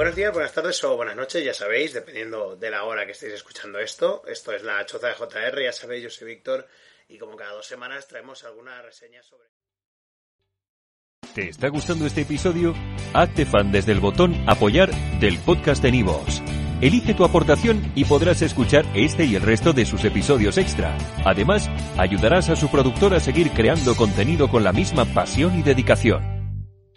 Buenos días, buenas tardes o buenas noches, ya sabéis, dependiendo de la hora que estéis escuchando esto. Esto es la Choza de JR, ya sabéis, yo soy Víctor y como cada dos semanas traemos alguna reseña sobre... ¿Te está gustando este episodio? Hazte fan desde el botón Apoyar del podcast de Nivos. Elige tu aportación y podrás escuchar este y el resto de sus episodios extra. Además, ayudarás a su productor a seguir creando contenido con la misma pasión y dedicación.